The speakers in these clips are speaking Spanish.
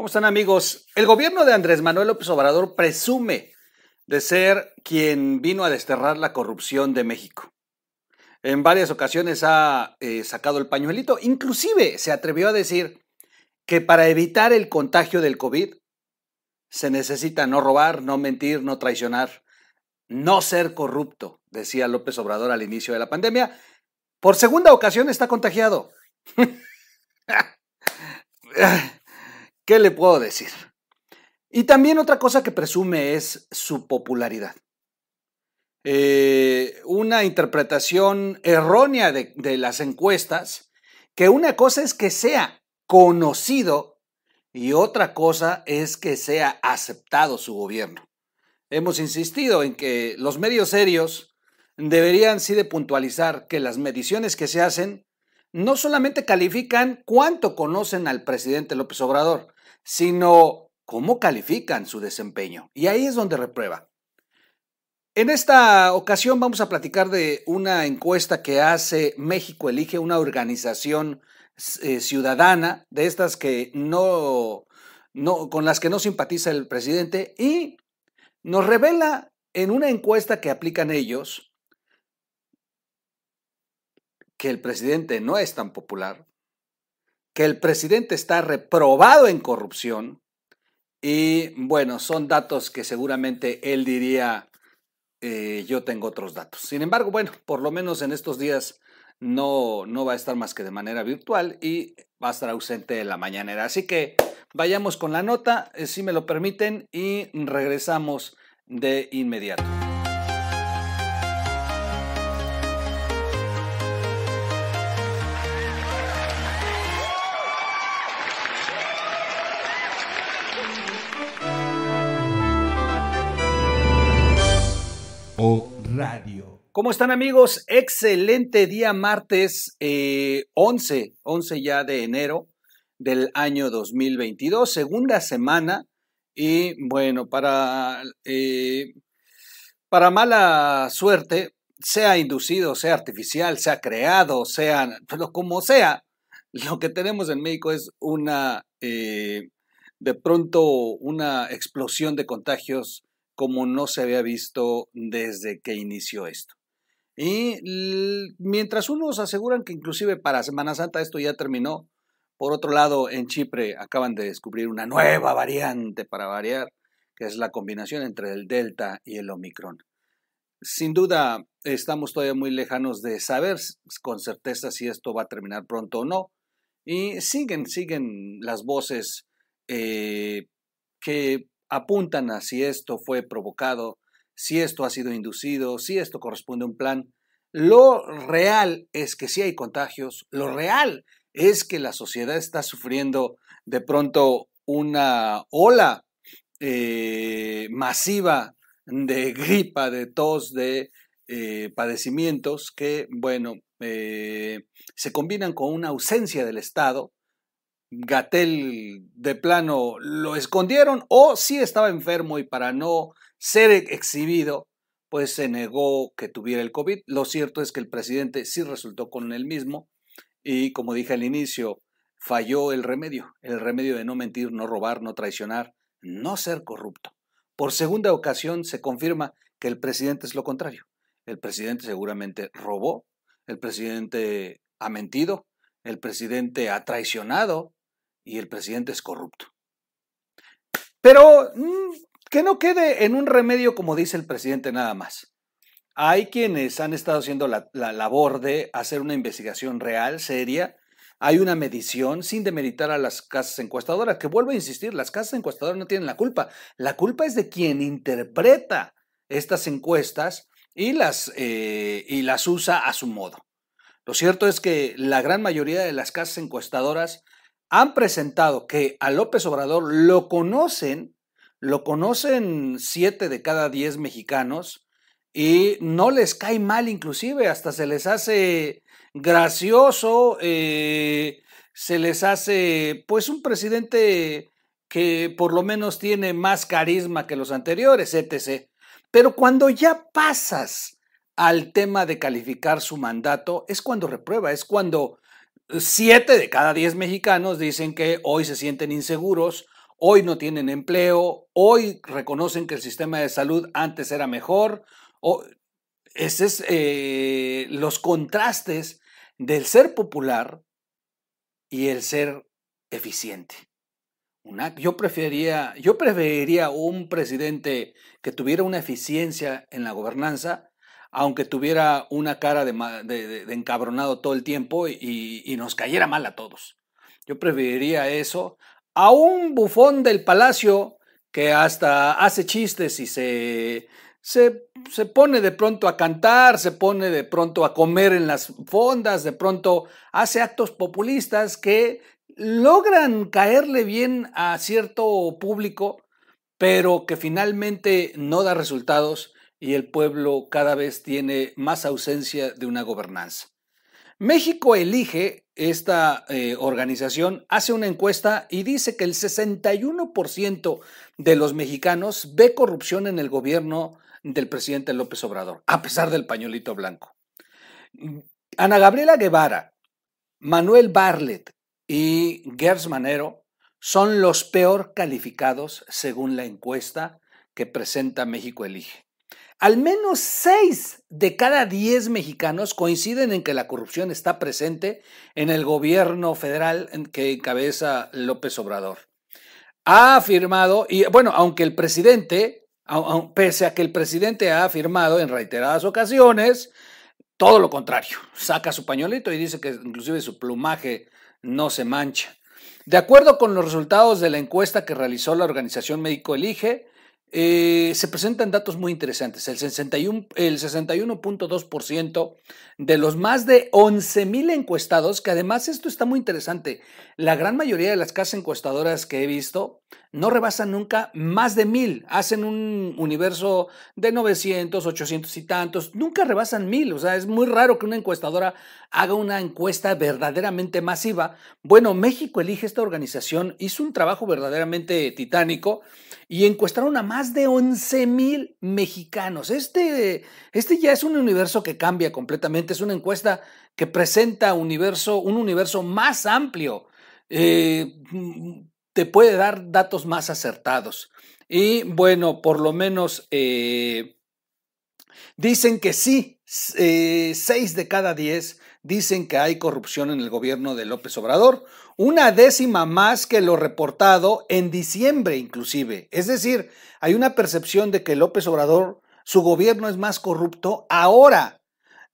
¿Cómo están amigos? El gobierno de Andrés Manuel López Obrador presume de ser quien vino a desterrar la corrupción de México. En varias ocasiones ha eh, sacado el pañuelito, inclusive se atrevió a decir que para evitar el contagio del COVID se necesita no robar, no mentir, no traicionar, no ser corrupto, decía López Obrador al inicio de la pandemia. Por segunda ocasión está contagiado. ¿Qué le puedo decir? Y también otra cosa que presume es su popularidad. Eh, una interpretación errónea de, de las encuestas, que una cosa es que sea conocido y otra cosa es que sea aceptado su gobierno. Hemos insistido en que los medios serios deberían sí de puntualizar que las mediciones que se hacen no solamente califican cuánto conocen al presidente López Obrador, sino cómo califican su desempeño. Y ahí es donde reprueba. En esta ocasión vamos a platicar de una encuesta que hace México Elige, una organización eh, ciudadana de estas que no, no, con las que no simpatiza el presidente y nos revela en una encuesta que aplican ellos que el presidente no es tan popular, que el presidente está reprobado en corrupción y bueno, son datos que seguramente él diría, eh, yo tengo otros datos. Sin embargo, bueno, por lo menos en estos días no, no va a estar más que de manera virtual y va a estar ausente en la mañanera. Así que vayamos con la nota, eh, si me lo permiten, y regresamos de inmediato. ¿Cómo están amigos? Excelente día martes 11, eh, 11 ya de enero del año 2022, segunda semana. Y bueno, para, eh, para mala suerte, sea inducido, sea artificial, sea creado, sea, pero como sea, lo que tenemos en México es una, eh, de pronto, una explosión de contagios como no se había visto desde que inició esto. Y mientras unos aseguran que inclusive para Semana Santa esto ya terminó, por otro lado en Chipre acaban de descubrir una nueva variante para variar, que es la combinación entre el Delta y el Omicron. Sin duda estamos todavía muy lejanos de saber con certeza si esto va a terminar pronto o no. Y siguen, siguen las voces eh, que apuntan a si esto fue provocado, si esto ha sido inducido, si esto corresponde a un plan. Lo real es que sí hay contagios, lo real es que la sociedad está sufriendo de pronto una ola eh, masiva de gripa, de tos, de eh, padecimientos que, bueno, eh, se combinan con una ausencia del Estado Gatel de plano lo escondieron o si estaba enfermo y para no ser exhibido, pues se negó que tuviera el COVID. Lo cierto es que el presidente sí resultó con el mismo y como dije al inicio, falló el remedio, el remedio de no mentir, no robar, no traicionar, no ser corrupto. Por segunda ocasión se confirma que el presidente es lo contrario. El presidente seguramente robó, el presidente ha mentido, el presidente ha traicionado, y el presidente es corrupto. Pero mm, que no quede en un remedio como dice el presidente nada más. Hay quienes han estado haciendo la, labor de hacer una investigación real, seria. Hay una medición sin demeritar a las casas encuestadoras, que vuelvo a insistir, las casas encuestadoras no tienen la culpa. La culpa es de quien interpreta estas encuestas y las, eh, y las usa a su modo. Lo cierto es que la gran mayoría de las casas encuestadoras han presentado que a López Obrador lo conocen, lo conocen siete de cada diez mexicanos y no les cae mal inclusive, hasta se les hace gracioso, eh, se les hace pues un presidente que por lo menos tiene más carisma que los anteriores, etc. Pero cuando ya pasas al tema de calificar su mandato, es cuando reprueba, es cuando Siete de cada diez mexicanos dicen que hoy se sienten inseguros, hoy no tienen empleo, hoy reconocen que el sistema de salud antes era mejor. O, ese es eh, los contrastes del ser popular y el ser eficiente. Yo, preferiría, yo preferiría un presidente que tuviera una eficiencia en la gobernanza, aunque tuviera una cara de, encabronado todo el tiempo y, y, nos cayera mal a todos. Yo preferiría eso a un bufón del palacio que hasta hace chistes y se, se, se, pone de pronto a cantar, se pone de pronto a comer en las fondas, de pronto hace actos populistas que logran caerle bien a cierto público, pero que finalmente no da resultados y el pueblo cada vez tiene más ausencia de una gobernanza. México elige, esta eh, organización hace una encuesta y dice que el 61% de los mexicanos ve corrupción en el gobierno del presidente López Obrador, a pesar del pañuelito blanco. Ana Gabriela Guevara, Manuel Barlet y Gers Manero son los peor calificados según la encuesta que presenta México Elige. Al menos seis de cada diez mexicanos coinciden en que la corrupción está presente en el gobierno federal que encabeza López Obrador. Ha afirmado, y bueno, aunque el presidente, pese a que el presidente ha afirmado en reiteradas ocasiones, todo lo contrario, saca su pañuelito y dice que inclusive su plumaje no se mancha. De acuerdo con los resultados de la encuesta que realizó la organización Médico Elige, eh, se presentan datos muy interesantes. El 61.2% el 61 de los más de 11 mil encuestados, que además esto está muy interesante, la gran mayoría de las casas encuestadoras que he visto no rebasan nunca más de mil, hacen un universo de 900, 800 y tantos, nunca rebasan mil, o sea, es muy raro que una encuestadora haga una encuesta verdaderamente masiva. Bueno, México elige esta organización, hizo un trabajo verdaderamente titánico y encuestaron a más de 11 mil mexicanos. Este, este ya es un universo que cambia completamente, es una encuesta que presenta universo, un universo más amplio, eh, te puede dar datos más acertados. Y bueno, por lo menos eh, dicen que sí, eh, seis de cada diez dicen que hay corrupción en el gobierno de López Obrador, una décima más que lo reportado en diciembre inclusive. Es decir, hay una percepción de que López Obrador, su gobierno es más corrupto ahora,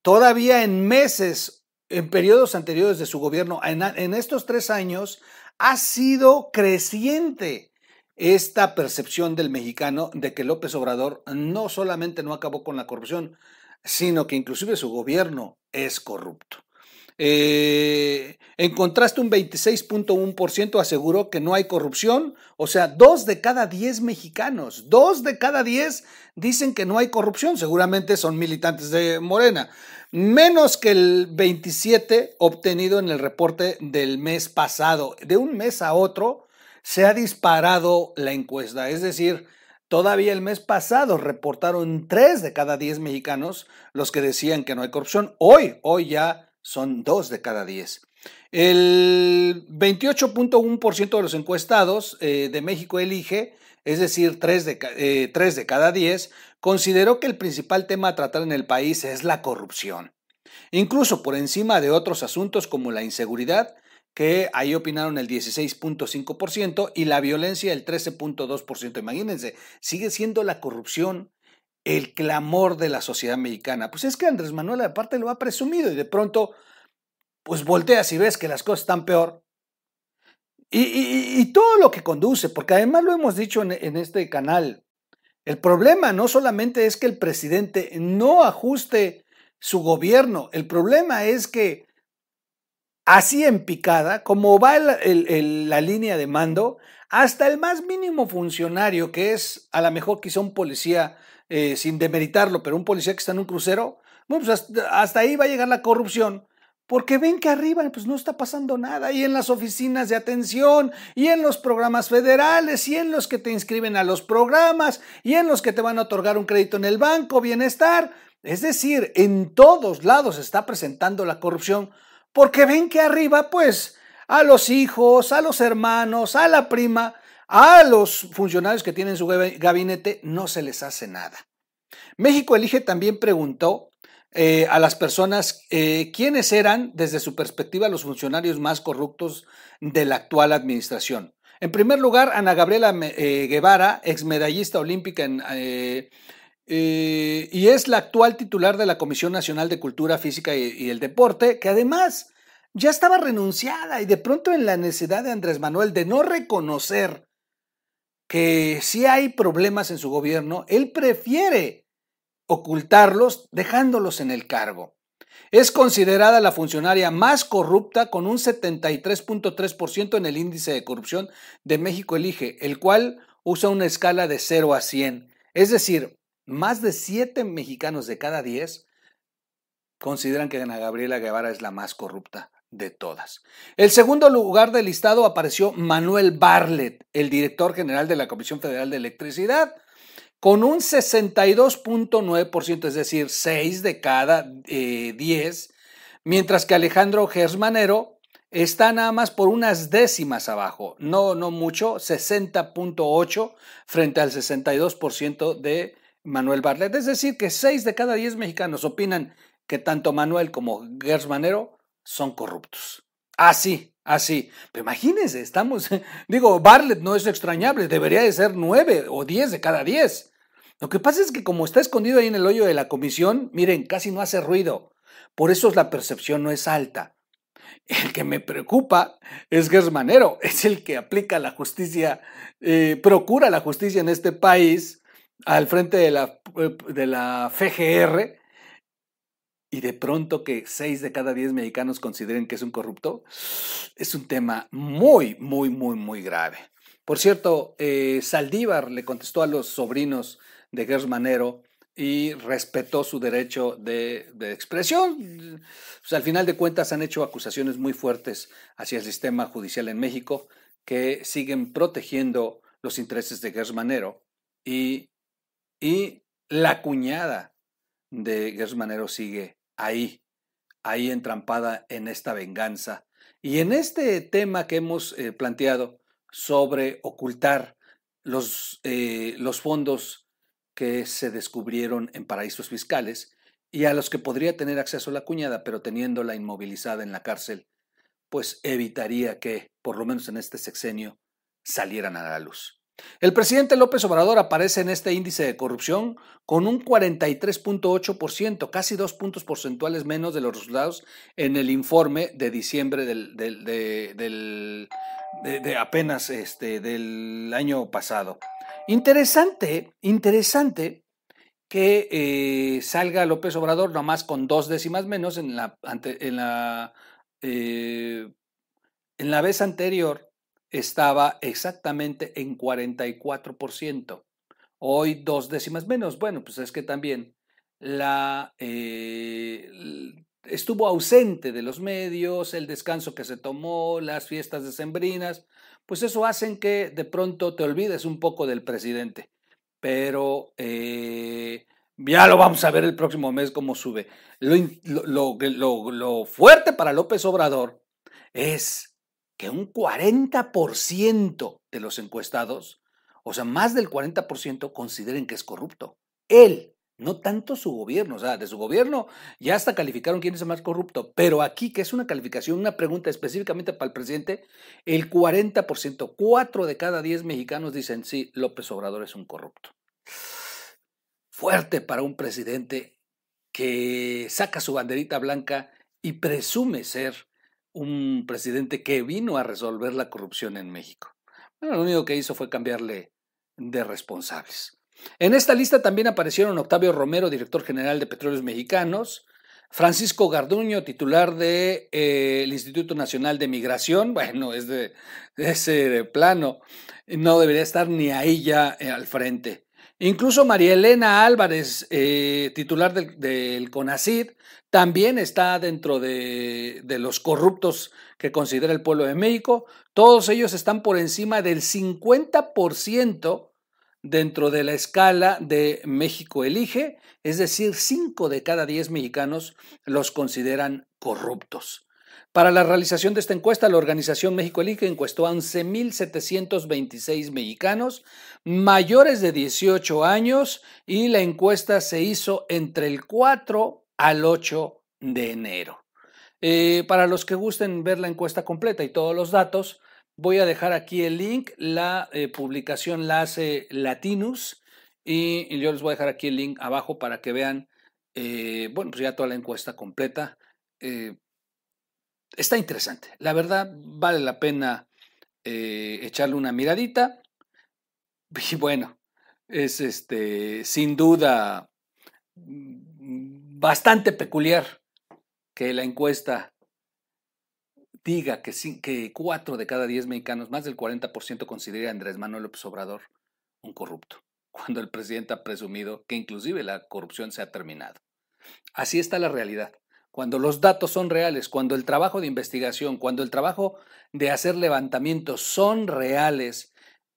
todavía en meses, en periodos anteriores de su gobierno, en, en estos tres años, ha sido creciente esta percepción del mexicano de que López Obrador no solamente no acabó con la corrupción, sino que inclusive su gobierno es corrupto. Eh, en contraste, un 26.1% aseguró que no hay corrupción, o sea, dos de cada diez mexicanos, dos de cada diez dicen que no hay corrupción, seguramente son militantes de Morena, menos que el 27 obtenido en el reporte del mes pasado. De un mes a otro se ha disparado la encuesta, es decir, Todavía el mes pasado reportaron tres de cada diez mexicanos los que decían que no hay corrupción. Hoy, hoy ya son dos de cada diez. El 28.1% de los encuestados eh, de México elige, es decir, tres de, eh, de cada diez, consideró que el principal tema a tratar en el país es la corrupción. Incluso por encima de otros asuntos como la inseguridad, que ahí opinaron el 16.5% y la violencia el 13.2%. Imagínense, sigue siendo la corrupción el clamor de la sociedad mexicana. Pues es que Andrés Manuel aparte lo ha presumido y de pronto, pues volteas y ves que las cosas están peor. Y, todo lo que conduce, porque además lo hemos dicho en, este canal, el problema no solamente es que el presidente no ajuste su gobierno, el problema es que así en picada, como va la línea de mando, hasta el más mínimo funcionario, que es a lo mejor quizá un policía, eh, sin demeritarlo, pero un policía que está en un crucero, bueno, pues hasta, ahí va a llegar la corrupción, porque ven que arriba pues no está pasando nada, y en las oficinas de atención, y en los programas federales, y en los que te inscriben a los programas, y en los que te van a otorgar un crédito en el banco, bienestar, es decir, en todos lados está presentando la corrupción porque ven que arriba, pues, a los hijos, a los hermanos, a la prima, A los funcionarios que tienen su gabinete no se les hace nada. México Elige también preguntó eh, a las personas eh, quiénes eran, desde su perspectiva, los funcionarios más corruptos de la actual administración. En primer lugar, Ana Gabriela eh, Guevara, exmedallista olímpica en, y es la actual titular de la Comisión Nacional de Cultura Física y, el Deporte, que además ya estaba renunciada y de pronto en la necesidad de Andrés Manuel de no reconocer que si hay problemas en su gobierno, él prefiere ocultarlos dejándolos en el cargo. Es considerada la funcionaria más corrupta con un 73.3% en el índice de corrupción de México Elige, el cual usa una escala de 0 a 100. Es decir, más de 7 mexicanos de cada 10 consideran que Ana Gabriela Guevara es la más corrupta de todas. El segundo lugar del listado apareció Manuel Barlet, el director general de la Comisión Federal de Electricidad, con un 62.9%, es decir, 6 de cada 10, eh, mientras que Alejandro Gersmanero está nada más por unas décimas abajo, no, no mucho, 60.8 frente al 62% de Manuel Barlet. Es decir, que 6 de cada 10 mexicanos opinan que tanto Manuel como Gersmanero son corruptos. Así, así. Pero imagínense, estamos, digo, Barlet no es extrañable, debería de ser 9 o 10 de cada 10. Lo que pasa es que como está escondido ahí en el hoyo de la comisión, miren, casi no hace ruido. Por eso la percepción no es alta. El que me preocupa es Gersmanero, es el que aplica la justicia, eh, procura la justicia en este país al frente de la, de la FGR y de pronto que seis de cada diez mexicanos consideren que es un corrupto, es un tema muy, muy, muy, muy grave. Por cierto, eh, Saldívar le contestó a los sobrinos de Gers Manero y respetó su derecho de, expresión. Pues, al final de cuentas han hecho acusaciones muy fuertes hacia el sistema judicial en México que siguen protegiendo los intereses de Gers Manero y, y la cuñada de Gers Manero sigue ahí, ahí entrampada en esta venganza. Y en este tema que hemos eh, planteado sobre ocultar los, eh, los fondos que se descubrieron en paraísos fiscales y a los que podría tener acceso la cuñada, pero teniéndola inmovilizada en la cárcel, pues evitaría que, por lo menos en este sexenio, salieran a la luz. El presidente López Obrador aparece en este índice de corrupción con un 43.8%, casi dos puntos porcentuales menos de los resultados en el informe de diciembre del, de, apenas este, del año pasado. Interesante, interesante que eh, salga López Obrador nomás con dos décimas menos en la, en la, eh, en la vez anterior estaba exactamente en 44%. Hoy dos décimas menos. Bueno, pues es que también la, eh, estuvo ausente de los medios, el descanso que se tomó, las fiestas decembrinas, pues eso hacen que de pronto te olvides un poco del presidente. Pero eh, ya lo vamos a ver el próximo mes cómo sube. Lo, lo, lo fuerte para López Obrador es que un 40% de los encuestados, o sea, más del 40%, consideren que es corrupto. Él, no tanto su gobierno, o sea, de su gobierno ya hasta calificaron quién es el más corrupto, pero aquí, que es una calificación, una pregunta específicamente para el presidente, el 40%, 4 de cada 10 mexicanos dicen, sí, López Obrador es un corrupto. Fuerte para un presidente que saca su banderita blanca y presume ser un presidente que vino a resolver la corrupción en México. Bueno, lo único que hizo fue cambiarle de responsables. En esta lista también aparecieron Octavio Romero, director general de Petróleos Mexicanos, Francisco Garduño, titular del de, eh, Instituto Nacional de Migración, bueno, es de, ese plano, no debería estar ni ahí ya eh, al frente. Incluso María Elena Álvarez, eh, titular del, del, CONACID, también está dentro de, de, los corruptos que considera el pueblo de México. Todos ellos están por encima del 50% dentro de la escala de México Elige, es decir, 5 de cada 10 mexicanos los consideran corruptos. Para la realización de esta encuesta, la organización México Elige encuestó a 11.726 mexicanos mayores de 18 años y la encuesta se hizo entre el 4 al 8 de enero. Eh, para los que gusten ver la encuesta completa y todos los datos, voy a dejar aquí el link. La eh, publicación la hace Latinus y, yo les voy a dejar aquí el link abajo para que vean, eh, bueno, pues ya toda la encuesta completa. está interesante. La verdad, vale la pena echarle una miradita. Y bueno, es este, sin duda mm, bastante peculiar que la encuesta diga que, que cuatro de cada diez mexicanos, más del 40%, considera a Andrés Manuel López Obrador un corrupto, cuando el presidente ha presumido que inclusive la corrupción se ha terminado. Así está la realidad. Cuando los datos son reales, cuando el trabajo de investigación, cuando el trabajo de hacer levantamientos son reales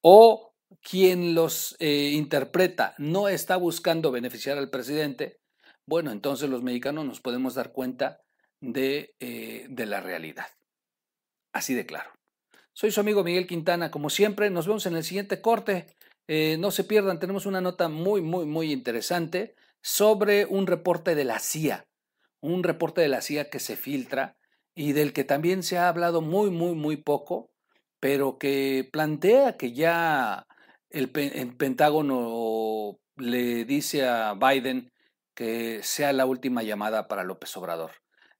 o quien los eh, interpreta no está buscando beneficiar al presidente, bueno, entonces los mexicanos nos podemos dar cuenta eh, de, la realidad. Así de claro. Soy su amigo Miguel Quintana. Como siempre, nos vemos en el siguiente corte. Eh, no se pierdan, tenemos una nota muy, muy, muy interesante sobre un reporte de la CIA. Un reporte de la CIA que se filtra y del que también se ha hablado muy, muy, muy poco, pero que plantea que ya el, el Pentágono le dice a Biden que sea la última llamada para López Obrador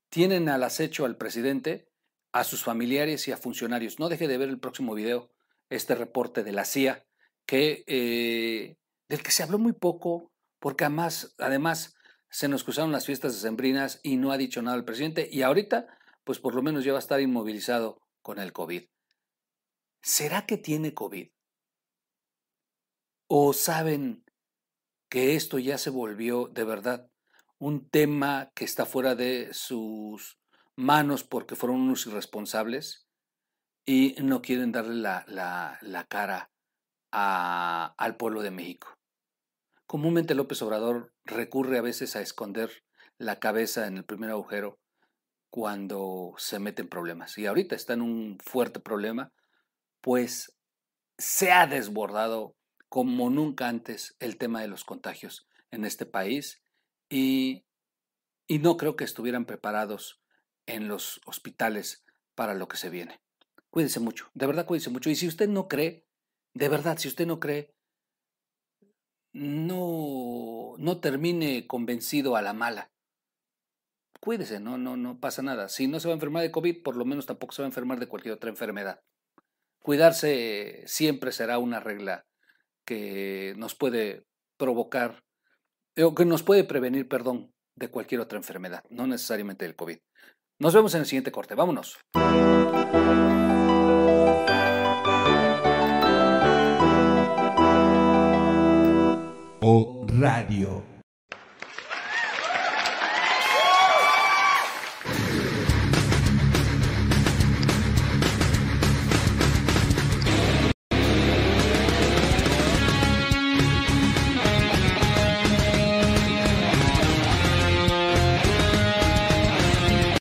tienen al acecho al presidente, a sus familiares y a funcionarios. No deje de ver el próximo video, este reporte de la CIA, que, eh, del que se habló muy poco, porque además, además se nos cruzaron las fiestas decembrinas y no ha dicho nada el presidente, y ahorita, pues por lo menos ya va a estar inmovilizado con el COVID. ¿Será que tiene COVID? ¿O saben que esto ya se volvió de verdad un tema que está fuera de sus manos porque fueron unos irresponsables y no quieren darle la, cara al pueblo de México. Comúnmente López Obrador recurre a veces a esconder la cabeza en el primer agujero cuando se mete en problemas. Y ahorita está en un fuerte problema, pues se ha desbordado como nunca antes el tema de los contagios en este país y, no creo que estuvieran preparados en los hospitales para lo que se viene. Cuídese mucho, de verdad cuídese mucho. Y si usted no cree, de verdad, si usted no cree, no, no termine convencido a la mala. Cuídese, no, no, no pasa nada. Si no se va a enfermar de COVID, por lo menos tampoco se va a enfermar de cualquier otra enfermedad. Cuidarse siempre será una regla que nos puede provocar que nos puede prevenir, perdón, de cualquier otra enfermedad, no necesariamente del COVID. Nos vemos en el siguiente corte, vámonos. O Radio.